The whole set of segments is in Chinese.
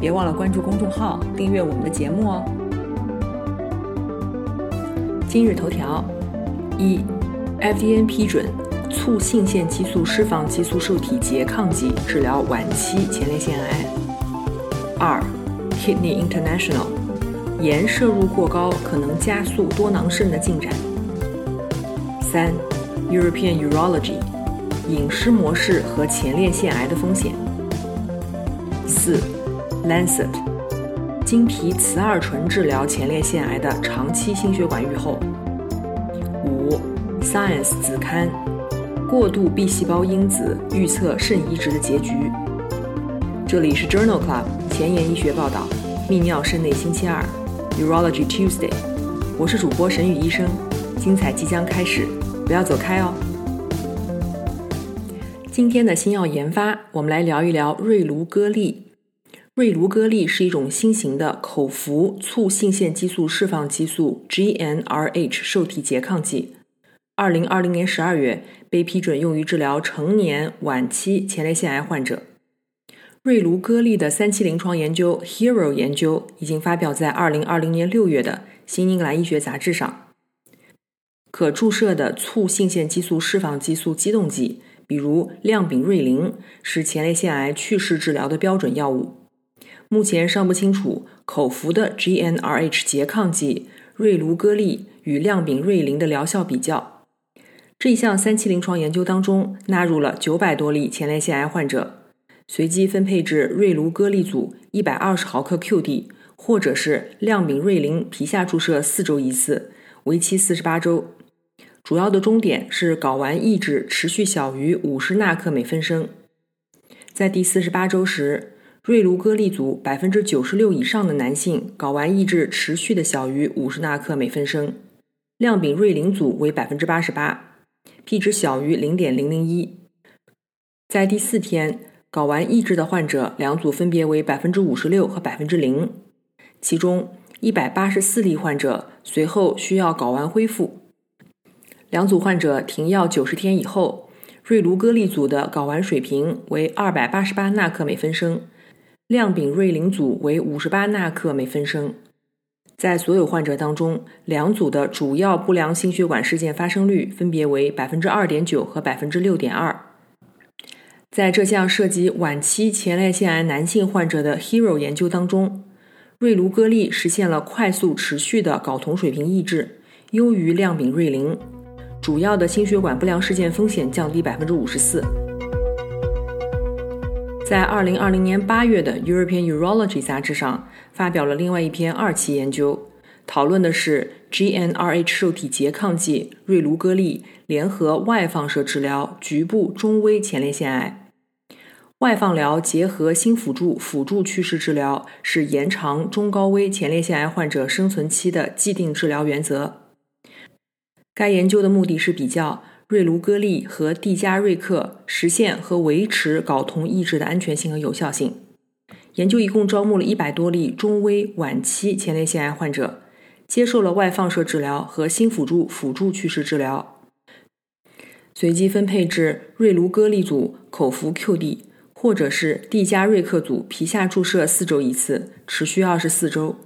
别忘了关注公众号，订阅我们的节目哦。今日头条：一，FDA 批准促性腺激素释放激素受体拮抗剂治疗晚期前列腺癌。二，Kidney International，盐摄入过高可能加速多囊肾的进展。三，European Urology，饮食模式和前列腺癌的风险。四。Lancet，经皮雌二醇治疗前列腺癌的长期心血管预后。五，Science 子刊，过度 B 细胞因子预测肾移植的结局。这里是 Journal Club 前沿医学报道，泌尿肾内星期二，Urology Tuesday，我是主播沈宇医生，精彩即将开始，不要走开哦。今天的新药研发，我们来聊一聊瑞卢歌利。瑞卢戈利是一种新型的口服促性腺激素释放激素 （GnRH） 受体拮抗剂。二零二零年十二月被批准用于治疗成年晚期前列腺癌患者。瑞卢戈利的三期临床研究 HERO 研究已经发表在二零二零年六月的《新英格兰医学杂志》上。可注射的促性腺激素释放激素激动剂，比如亮丙瑞林，是前列腺癌去势治疗的标准药物。目前尚不清楚口服的 GnRH 拮抗剂瑞卢戈利与亮丙瑞林的疗效比较。这一项三期临床研究当中，纳入了九百多例前列腺癌患者，随机分配至瑞卢戈利组一百二十毫克 QD，或者是亮丙瑞林皮下注射四周一次，为期四十八周。主要的终点是睾丸抑制持续小于五十纳克每分升。在第四十八周时。瑞卢戈利组百分之九十六以上的男性睾丸抑制持续的小于五十纳克每分升，亮丙瑞林组为百分之八十八，P 值小于零点零零一。在第四天，睾丸抑制的患者两组分别为百分之五十六和百分之零，其中一百八十四例患者随后需要睾丸恢复。两组患者停药九十天以后，瑞卢戈利组的睾丸水平为二百八十八纳克每分升。亮丙瑞林组为五十八纳克每分升，在所有患者当中，两组的主要不良心血管事件发生率分别为百分之二点九和百分之六点二。在这项涉及晚期前列腺癌男性患者的 HERO 研究当中，瑞卢戈利实现了快速持续的睾酮水平抑制，优于亮丙瑞林，主要的心血管不良事件风险降低百分之五十四。在二零二零年八月的 European Urology 杂志上发表了另外一篇二期研究，讨论的是 GnRH 受体拮抗剂瑞卢戈利联合外放射治疗局部中微前列腺癌。外放疗结合新辅助辅助去势治疗是延长中高危前列腺癌患者生存期的既定治疗原则。该研究的目的是比较。瑞卢戈利和地加瑞克实现和维持睾酮抑制的安全性和有效性。研究一共招募了一百多例中微晚期前列腺癌患者，接受了外放射治疗和新辅助辅助去势治疗，随机分配至瑞卢戈利组口服 QD，或者是地加瑞克组皮下注射四周一次，持续二十四周。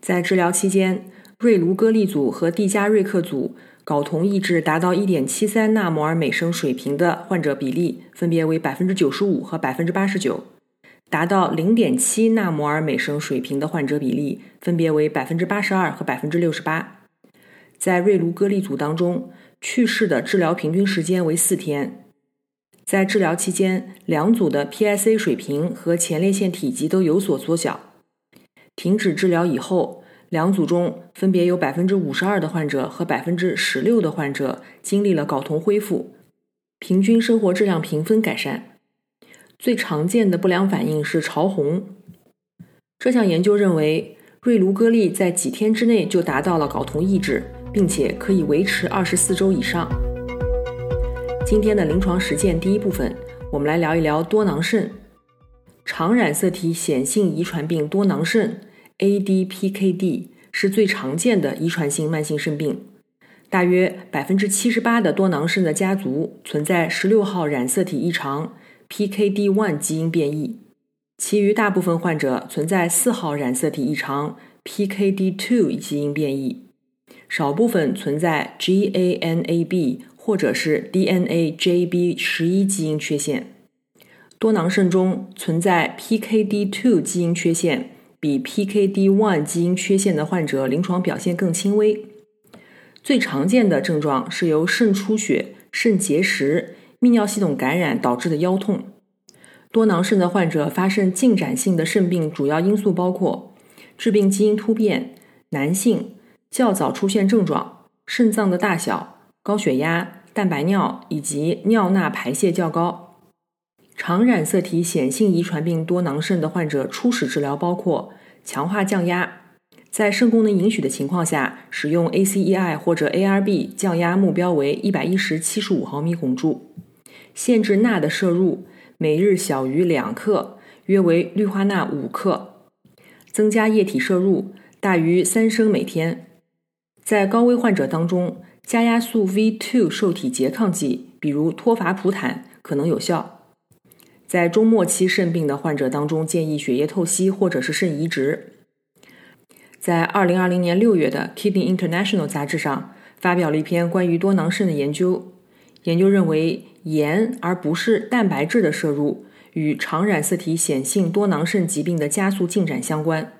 在治疗期间，瑞卢戈利组和地加瑞克组。睾酮抑制达到1.73纳摩尔每升水平的患者比例分别为95%和89%，达到0.7纳摩尔每升水平的患者比例分别为82%和68%。在瑞卢戈利组当中，去世的治疗平均时间为四天。在治疗期间，两组的 PSA 水平和前列腺体积都有所缩小。停止治疗以后。两组中分别有百分之五十二的患者和百分之十六的患者经历了睾酮恢复，平均生活质量评分改善。最常见的不良反应是潮红。这项研究认为，瑞卢戈利在几天之内就达到了睾酮抑制，并且可以维持二十四周以上。今天的临床实践第一部分，我们来聊一聊多囊肾。常染色体显性遗传病多囊肾 （ADPKD） 是最常见的遗传性慢性肾病。大约百分之七十八的多囊肾的家族存在十六号染色体异常 （PKD1） 基因变异，其余大部分患者存在四号染色体异常 （PKD2） 基因变异，少部分存在 GANAB 或者是 DNAJB 十一基因缺陷。多囊肾中存在 PKD2 基因缺陷，比 PKD1 基因缺陷的患者临床表现更轻微。最常见的症状是由肾出血、肾结石、泌尿系统感染导致的腰痛。多囊肾的患者发生进展性的肾病，主要因素包括致病基因突变、男性较早出现症状、肾脏的大小、高血压、蛋白尿以及尿钠排泄较高。常染色体显性遗传病多囊肾的患者初始治疗包括强化降压。在肾功能允许的情况下，使用 ACEI 或者 ARB 降压目标为一百一十七十五毫米汞柱，限制钠的摄入，每日小于两克，约为氯化钠五克，增加液体摄入，大于三升每天。在高危患者当中，加压素 V2 受体拮抗剂，比如托伐普坦可能有效。在中末期肾病的患者当中，建议血液透析或者是肾移植。在二零二零年六月的《Kidney International》杂志上发表了一篇关于多囊肾的研究。研究认为，盐而不是蛋白质的摄入与常染色体显性多囊肾疾病的加速进展相关。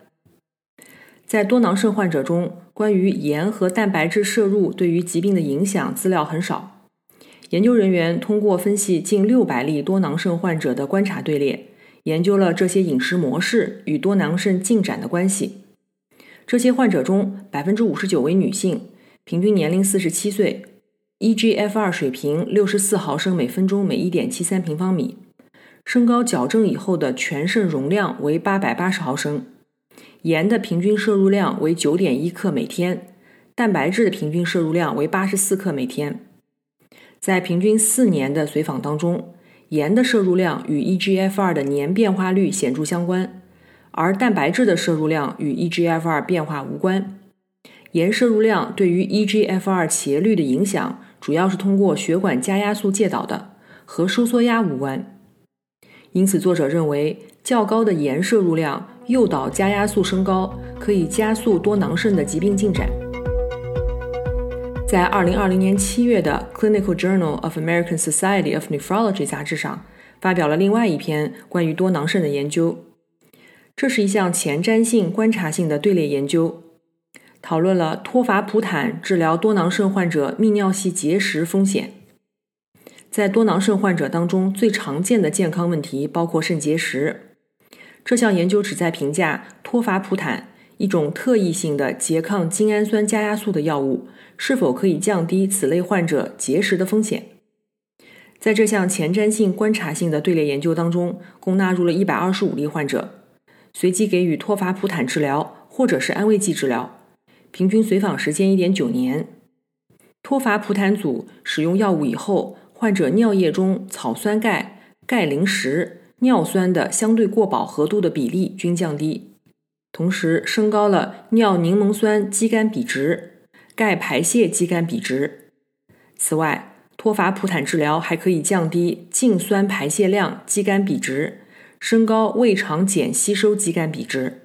在多囊肾患者中，关于盐和蛋白质摄入对于疾病的影响资料很少。研究人员通过分析近六百例多囊肾患者的观察队列，研究了这些饮食模式与多囊肾进展的关系。这些患者中，百分之五十九为女性，平均年龄四十七岁，eGFR 水平六十四毫升每分钟每一点七三平方米，身高矫正以后的全肾容量为八百八十毫升，盐的平均摄入量为九点一克每天，蛋白质的平均摄入量为八十四克每天。在平均四年的随访当中，盐的摄入量与 eGFR 的年变化率显著相关。而蛋白质的摄入量与 eGFR 变化无关，盐摄入量对于 eGFR 斜率的影响主要是通过血管加压素介导的，和收缩压无关。因此，作者认为较高的盐摄入量诱导加压素升高，可以加速多囊肾的疾病进展。在2020年7月的《Clinical Journal of American Society of Nephrology》杂志上，发表了另外一篇关于多囊肾的研究。这是一项前瞻性观察性的队列研究，讨论了托伐普坦治疗多囊肾患者泌尿系结石风险。在多囊肾患者当中，最常见的健康问题包括肾结石。这项研究旨在评价托伐普坦一种特异性的拮抗精氨酸加压素的药物是否可以降低此类患者结石的风险。在这项前瞻性观察性的队列研究当中，共纳入了一百二十五例患者。随机给予托伐普坦治疗或者是安慰剂治疗，平均随访时间一点九年。托伐普坦组使用药物以后，患者尿液中草酸钙、钙磷石、尿酸的相对过饱和度的比例均降低，同时升高了尿柠檬酸肌酐比值、钙排泄肌酐比值。此外，托伐普坦治疗还可以降低净酸排泄量肌酐比值。升高胃肠碱吸收肌酐比值。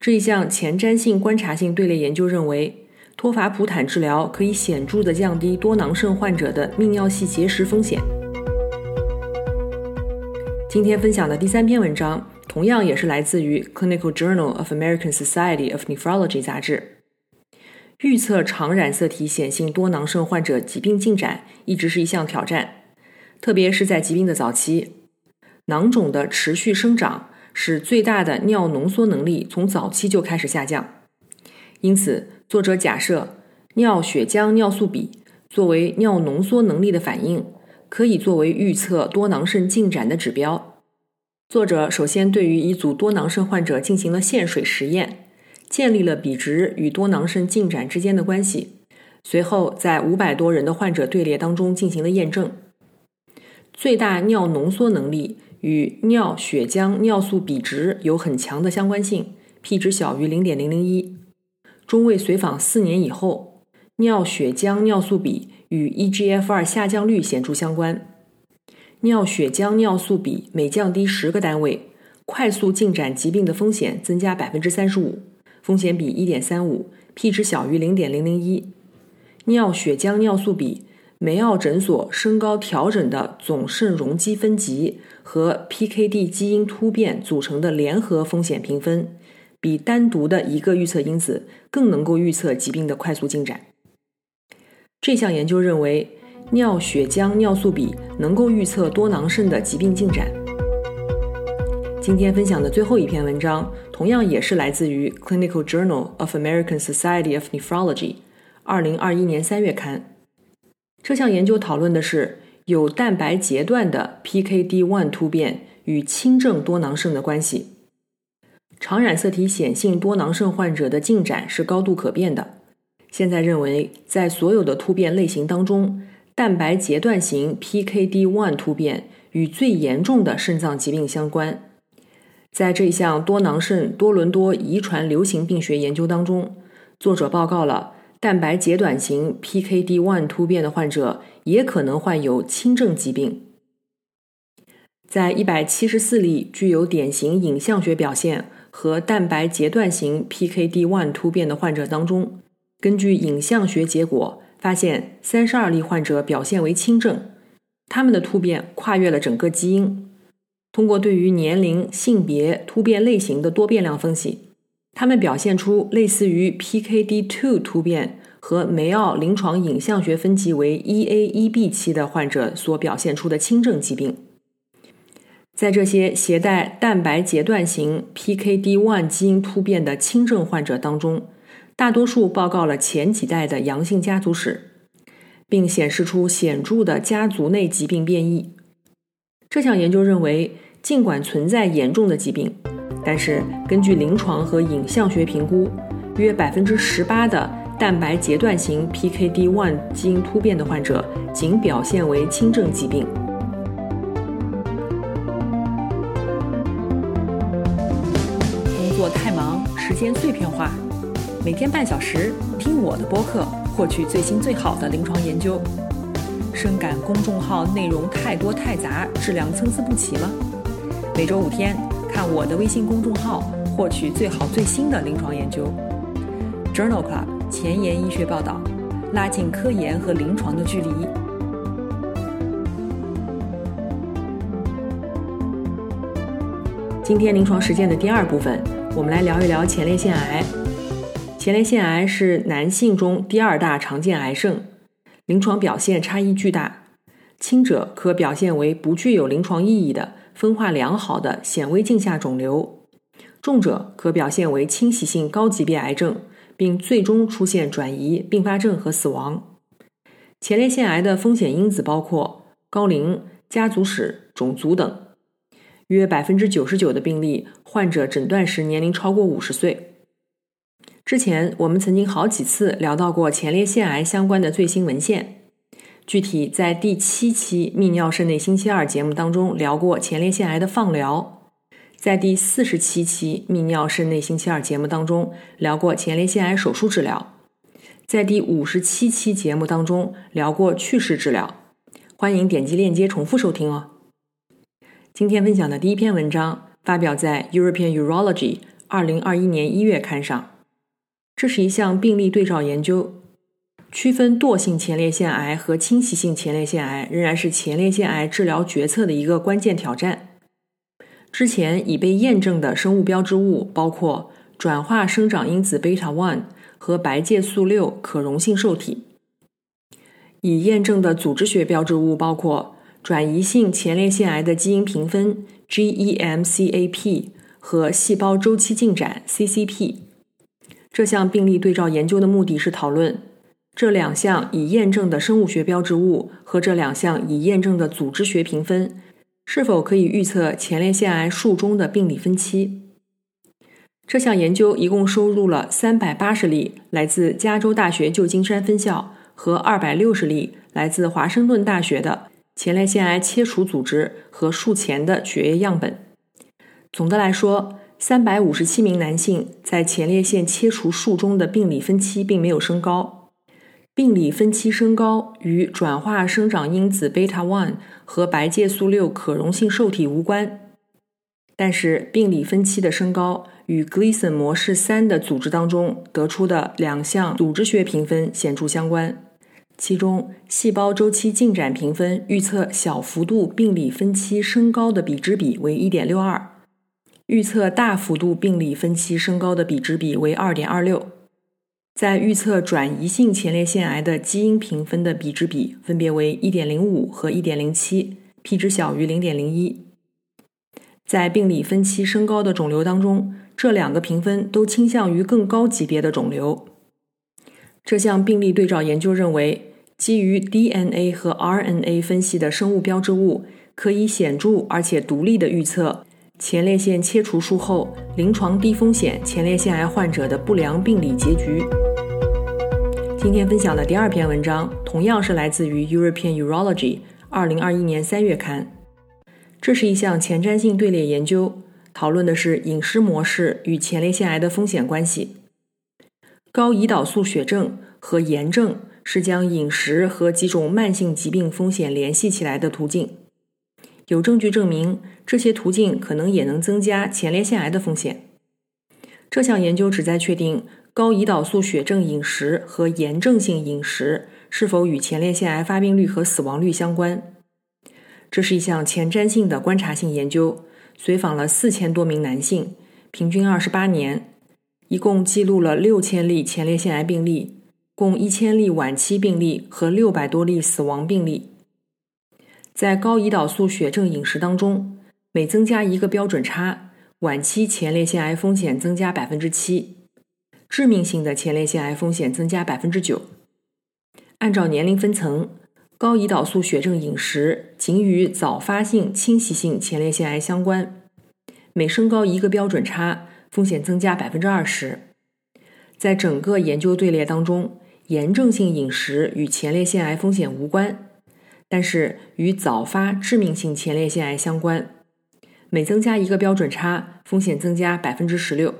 这一项前瞻性观察性队列研究认为，托伐普坦治疗可以显著地降低多囊肾患者的泌尿系结石风险。今天分享的第三篇文章，同样也是来自于《Clinical Journal of American Society of Nephrology》杂志。预测常染色体显性多囊肾患者疾病进展一直是一项挑战，特别是在疾病的早期。囊肿的持续生长使最大的尿浓缩能力从早期就开始下降，因此作者假设尿血浆尿素比作为尿浓缩能力的反应，可以作为预测多囊肾进展的指标。作者首先对于一组多囊肾患者进行了限水实验，建立了比值与多囊肾进展之间的关系。随后，在五百多人的患者队列当中进行了验证，最大尿浓缩能力与尿血浆尿素比值有很强的相关性，p 值小于零点零零一。中位随访四年以后，尿血浆尿素比与 eGFR 下降率显著相关。尿血浆尿素比每降低十个单位，快速进展疾病的风险增加百分之三十五，风险比一点三五，p 值小于零点零零一。尿血浆尿素比梅奥诊所升高调整的总肾容积分级和 PKD 基因突变组成的联合风险评分，比单独的一个预测因子更能够预测疾病的快速进展。这项研究认为，尿血浆尿素比能够预测多囊肾的疾病进展。今天分享的最后一篇文章，同样也是来自于 Clinical Journal of American Society of Nephrology。二零二一年三月刊，这项研究讨论的是有蛋白截断的 PKD1 突变与轻症多囊肾的关系。常染色体显性多囊肾患者的进展是高度可变的。现在认为，在所有的突变类型当中，蛋白截断型 PKD1 突变与最严重的肾脏疾病相关。在这一项多囊肾多伦多遗传流行病学研究当中，作者报告了。蛋白截短型 PKD1 突变的患者也可能患有轻症疾病。在一百七十四例具有典型影像学表现和蛋白截断型 PKD1 突变的患者当中，根据影像学结果发现，三十二例患者表现为轻症，他们的突变跨越了整个基因。通过对于年龄、性别、突变类型的多变量分析。他们表现出类似于 PKD2 突变和梅奥临床影像学分级为 1A1B 期的患者所表现出的轻症疾病。在这些携带蛋白截断型 PKD1 基因突变的轻症患者当中，大多数报告了前几代的阳性家族史，并显示出显著的家族内疾病变异。这项研究认为，尽管存在严重的疾病。但是，根据临床和影像学评估，约百分之十八的蛋白截断型 PKD1 基因突变的患者仅表现为轻症疾病。工作太忙，时间碎片化，每天半小时听我的播客，获取最新最好的临床研究。深感公众号内容太多太杂，质量参差不齐吗。每周五天。看我的微信公众号，获取最好最新的临床研究。Journal Club 前沿医学报道，拉近科研和临床的距离。今天临床实践的第二部分，我们来聊一聊前列腺癌。前列腺癌是男性中第二大常见癌症，临床表现差异巨大。轻者可表现为不具有临床意义的。分化良好的显微镜下肿瘤，重者可表现为侵袭性高级别癌症，并最终出现转移、并发症和死亡。前列腺癌的风险因子包括高龄、家族史、种族等。约百分之九十九的病例，患者诊断时年龄超过五十岁。之前我们曾经好几次聊到过前列腺癌相关的最新文献。具体在第七期泌尿肾内星期二节目当中聊过前列腺癌的放疗，在第四十七期泌尿肾内星期二节目当中聊过前列腺癌手术治疗，在第五十七期节目当中聊过去世治疗，欢迎点击链接重复收听哦。今天分享的第一篇文章发表在 European Urology 二零二一年一月刊上，这是一项病例对照研究。区分惰性前列腺癌和侵袭性前列腺癌仍然是前列腺癌治疗决策的一个关键挑战。之前已被验证的生物标志物包括转化生长因子贝塔 one 和白介素六可溶性受体。已验证的组织学标志物包括转移性前列腺癌的基因评分 GEMCAP 和细胞周期进展 CCP。这项病例对照研究的目的是讨论。这两项已验证的生物学标志物和这两项已验证的组织学评分，是否可以预测前列腺癌术中的病理分期？这项研究一共收录了三百八十例来自加州大学旧金山分校和二百六十例来自华盛顿大学的前列腺癌切除组织和术前的血液样本。总的来说，三百五十七名男性在前列腺切除术中的病理分期并没有升高。病理分期升高与转化生长因子贝塔 one 和白介素六可溶性受体无关。但是，病理分期的升高与 Gleason 模式三的组织当中得出的两项组织学评分显著相关。其中，细胞周期进展评分预测小幅度病理分期升高的比值比为1.62，预测大幅度病理分期升高的比值比为2.26。在预测转移性前列腺癌的基因评分的比值比分别为1.05和 1.07，p 值小于0.01。在病理分期升高的肿瘤当中，这两个评分都倾向于更高级别的肿瘤。这项病例对照研究认为，基于 DNA 和 RNA 分析的生物标志物可以显著而且独立的预测前列腺切除术后临床低风险前列腺癌患者的不良病理结局。今天分享的第二篇文章同样是来自于 European Urology，二零二一年三月刊。这是一项前瞻性队列研究，讨论的是饮食模式与前列腺癌的风险关系。高胰岛素血症和炎症是将饮食和几种慢性疾病风险联系起来的途径。有证据证明，这些途径可能也能增加前列腺癌的风险。这项研究旨在确定高胰岛素血症饮食和炎症性饮食是否与前列腺癌发病率和死亡率相关。这是一项前瞻性的观察性研究，随访了四千多名男性，平均二十八年，一共记录了六千例前列腺癌病例，共一千例晚期病例和六百多例死亡病例。在高胰岛素血症饮食当中，每增加一个标准差，晚期前列腺癌风险增加百分之七，致命性的前列腺癌风险增加百分之九。按照年龄分层。高胰岛素血症饮食仅与早发性侵袭性前列腺癌相关，每升高一个标准差，风险增加百分之二十。在整个研究队列当中，炎症性饮食与前列腺癌风险无关，但是与早发致命性前列腺癌相关，每增加一个标准差，风险增加百分之十六。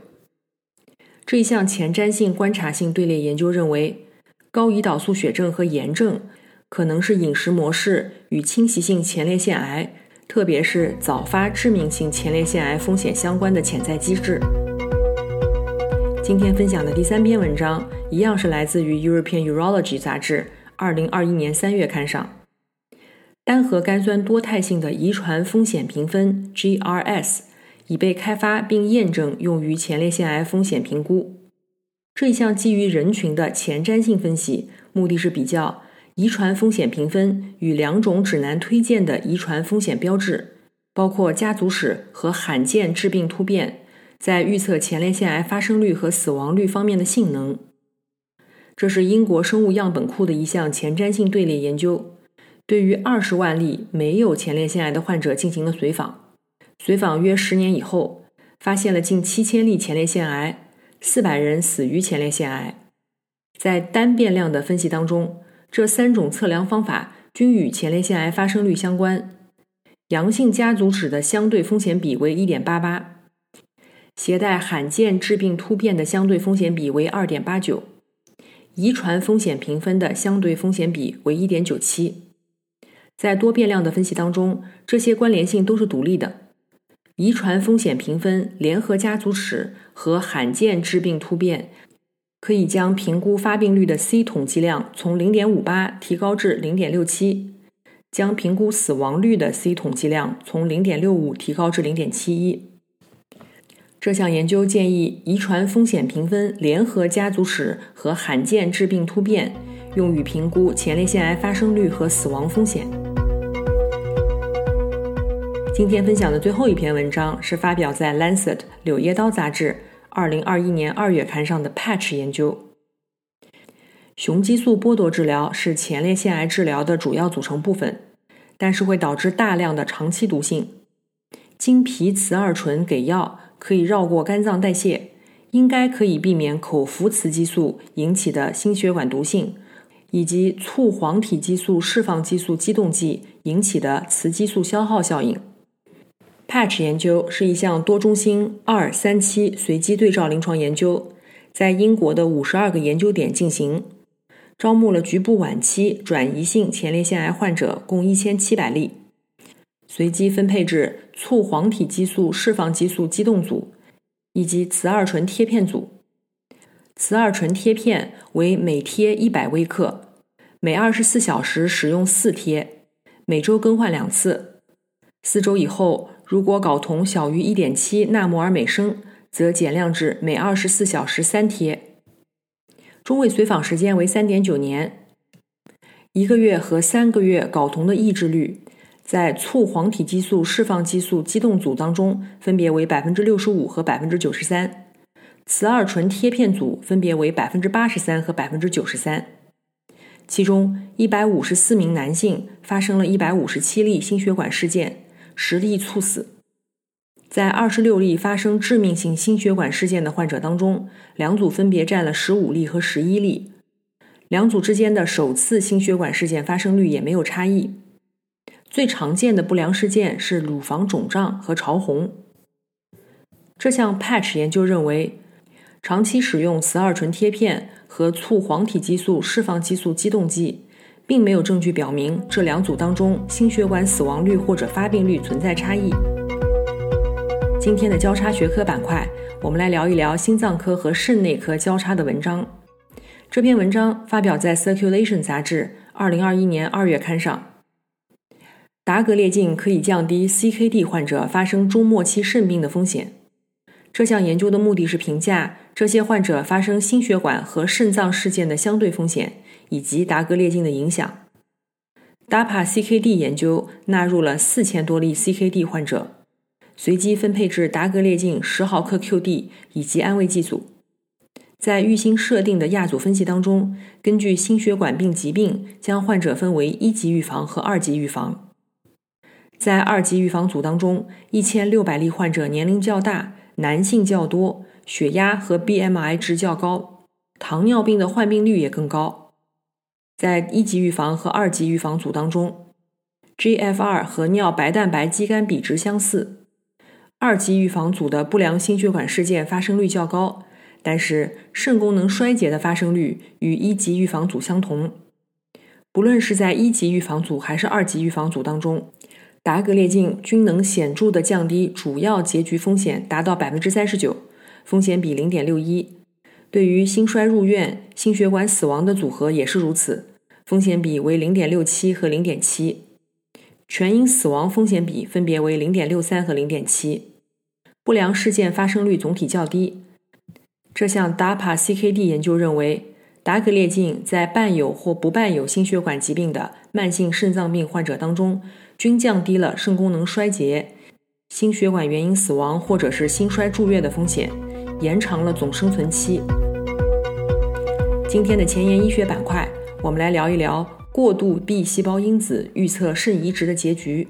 这一项前瞻性观察性队列研究认为，高胰岛素血症和炎症。可能是饮食模式与侵袭性前列腺癌，特别是早发致命性前列腺癌风险相关的潜在机制。今天分享的第三篇文章，一样是来自于 European Urology 杂志二零二一年三月刊上。单核苷酸多态性的遗传风险评分 GRS 已被开发并验证用于前列腺癌风险评估。这一项基于人群的前瞻性分析，目的是比较。遗传风险评分与两种指南推荐的遗传风险标志，包括家族史和罕见致病突变，在预测前列腺癌发生率和死亡率方面的性能。这是英国生物样本库的一项前瞻性队列研究，对于二十万例没有前列腺癌的患者进行了随访，随访约十年以后，发现了近七千例前列腺癌，四百人死于前列腺癌。在单变量的分析当中。这三种测量方法均与前列腺癌发生率相关。阳性家族史的相对风险比为1.88，携带罕见致病突变的相对风险比为2.89，遗传风险评分的相对风险比为1.97。在多变量的分析当中，这些关联性都是独立的。遗传风险评分、联合家族史和罕见致病突变。可以将评估发病率的 C 统计量从0.58提高至0.67，将评估死亡率的 C 统计量从0.65提高至0.71。这项研究建议遗传风险评分、联合家族史和罕见致病突变用于评估前列腺癌发生率和死亡风险。今天分享的最后一篇文章是发表在《Lancet》柳叶刀杂志。二零二一年二月刊上的 Patch 研究，雄激素剥夺治疗是前列腺癌治疗的主要组成部分，但是会导致大量的长期毒性。经皮雌二醇给药可以绕过肝脏代谢，应该可以避免口服雌激素引起的心血管毒性，以及促黄体激素释放激素激动剂引起的雌激素消耗效应。Patch 研究是一项多中心二三期随机对照临床研究，在英国的五十二个研究点进行，招募了局部晚期转移性前列腺癌患者共一千七百例，随机分配至促黄体激素释放激素激动组以及雌二醇贴片组。雌二醇贴片为每贴一百微克，每二十四小时使用四贴，每周更换两次，四周以后。如果睾酮小于一点七纳摩尔每升，则减量至每二十四小时三贴。中位随访时间为三点九年。一个月和三个月睾酮的抑制率，在促黄体激素释放激素激动组当中分别为百分之六十五和百分之九十三，雌二醇贴片组分别为百分之八十三和百分之九十三。其中，一百五十四名男性发生了一百五十七例心血管事件。十例猝死，在二十六例发生致命性心血管事件的患者当中，两组分别占了十五例和十一例。两组之间的首次心血管事件发生率也没有差异。最常见的不良事件是乳房肿胀和潮红。这项 Patch 研究认为，长期使用雌二醇贴片和促黄体激素释放激素激动剂。并没有证据表明这两组当中心血管死亡率或者发病率存在差异。今天的交叉学科板块，我们来聊一聊心脏科和肾内科交叉的文章。这篇文章发表在《Circulation》杂志二零二一年二月刊上。达格列净可以降低 CKD 患者发生中末期肾病的风险。这项研究的目的是评价这些患者发生心血管和肾脏事件的相对风险。以及达格列净的影响。DAPA CKD 研究纳入了四千多例 CKD 患者，随机分配至达格列净十毫克 QD 以及安慰剂组。在预先设定的亚组分析当中，根据心血管病疾病，将患者分为一级预防和二级预防。在二级预防组当中，一千六百例患者年龄较大，男性较多，血压和 BMI 值较高，糖尿病的患病率也更高。在一级预防和二级预防组当中，GFR 和尿白蛋白肌酐比值相似。二级预防组的不良心血管事件发生率较高，但是肾功能衰竭的发生率与一级预防组相同。不论是在一级预防组还是二级预防组当中，达格列净均能显著的降低主要结局风险，达到百分之三十九，风险比零点六一。对于心衰入院、心血管死亡的组合也是如此，风险比为零点六七和零点七，全因死亡风险比分别为零点六三和零点七，不良事件发生率总体较低。这项 DAPA CKD 研究认为，达格列净在伴有或不伴有心血管疾病的慢性肾脏病患者当中，均降低了肾功能衰竭、心血管原因死亡或者是心衰住院的风险。延长了总生存期。今天的前沿医学板块，我们来聊一聊过度 B 细胞因子预测肾移植的结局。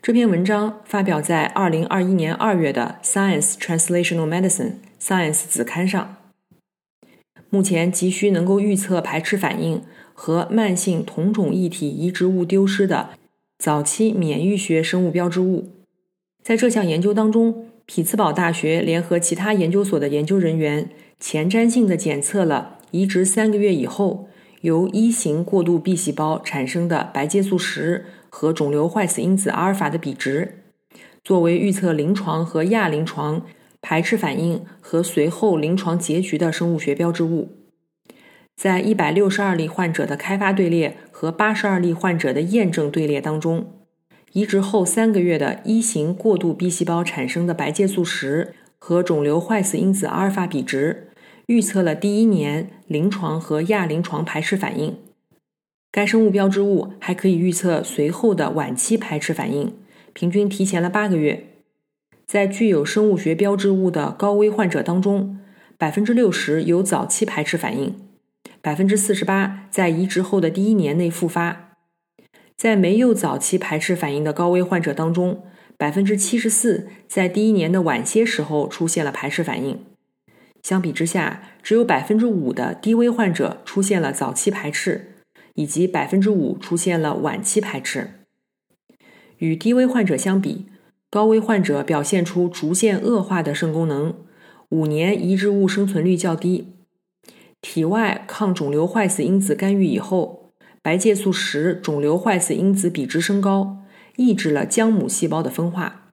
这篇文章发表在二零二一年二月的《Science Translational Medicine》Science 子刊上。目前急需能够预测排斥反应和慢性同种异体移植物丢失的早期免疫学生物标志物，在这项研究当中。匹兹堡大学联合其他研究所的研究人员前瞻性的检测了移植三个月以后由一型过度 B 细胞产生的白介素十和肿瘤坏死因子阿尔法的比值，作为预测临床和亚临床排斥反应和随后临床结局的生物学标志物。在一百六十二例患者的开发队列和八十二例患者的验证队列当中。移植后三个月的一型过度 B 细胞产生的白介素十和肿瘤坏死因子阿尔法比值，预测了第一年临床和亚临床排斥反应。该生物标志物还可以预测随后的晚期排斥反应，平均提前了八个月。在具有生物学标志物的高危患者当中，百分之六十有早期排斥反应，百分之四十八在移植后的第一年内复发。在没有早期排斥反应的高危患者当中，百分之七十四在第一年的晚些时候出现了排斥反应。相比之下，只有百分之五的低危患者出现了早期排斥，以及百分之五出现了晚期排斥。与低危患者相比，高危患者表现出逐渐恶化的肾功能，五年移植物生存率较低。体外抗肿瘤坏死因子干预以后，白介素十肿瘤坏死因子比值升高，抑制了浆母细胞的分化。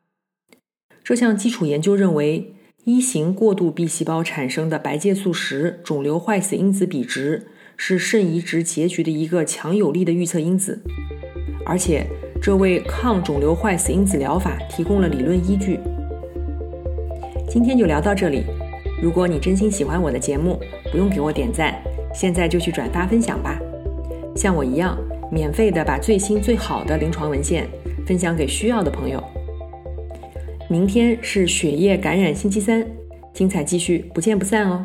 这项基础研究认为，一型过度 B 细胞产生的白介素十肿瘤坏死因子比值是肾移植结局的一个强有力的预测因子，而且。这为抗肿瘤坏死因子疗法提供了理论依据。今天就聊到这里。如果你真心喜欢我的节目，不用给我点赞，现在就去转发分享吧。像我一样，免费的把最新最好的临床文献分享给需要的朋友。明天是血液感染星期三，精彩继续，不见不散哦。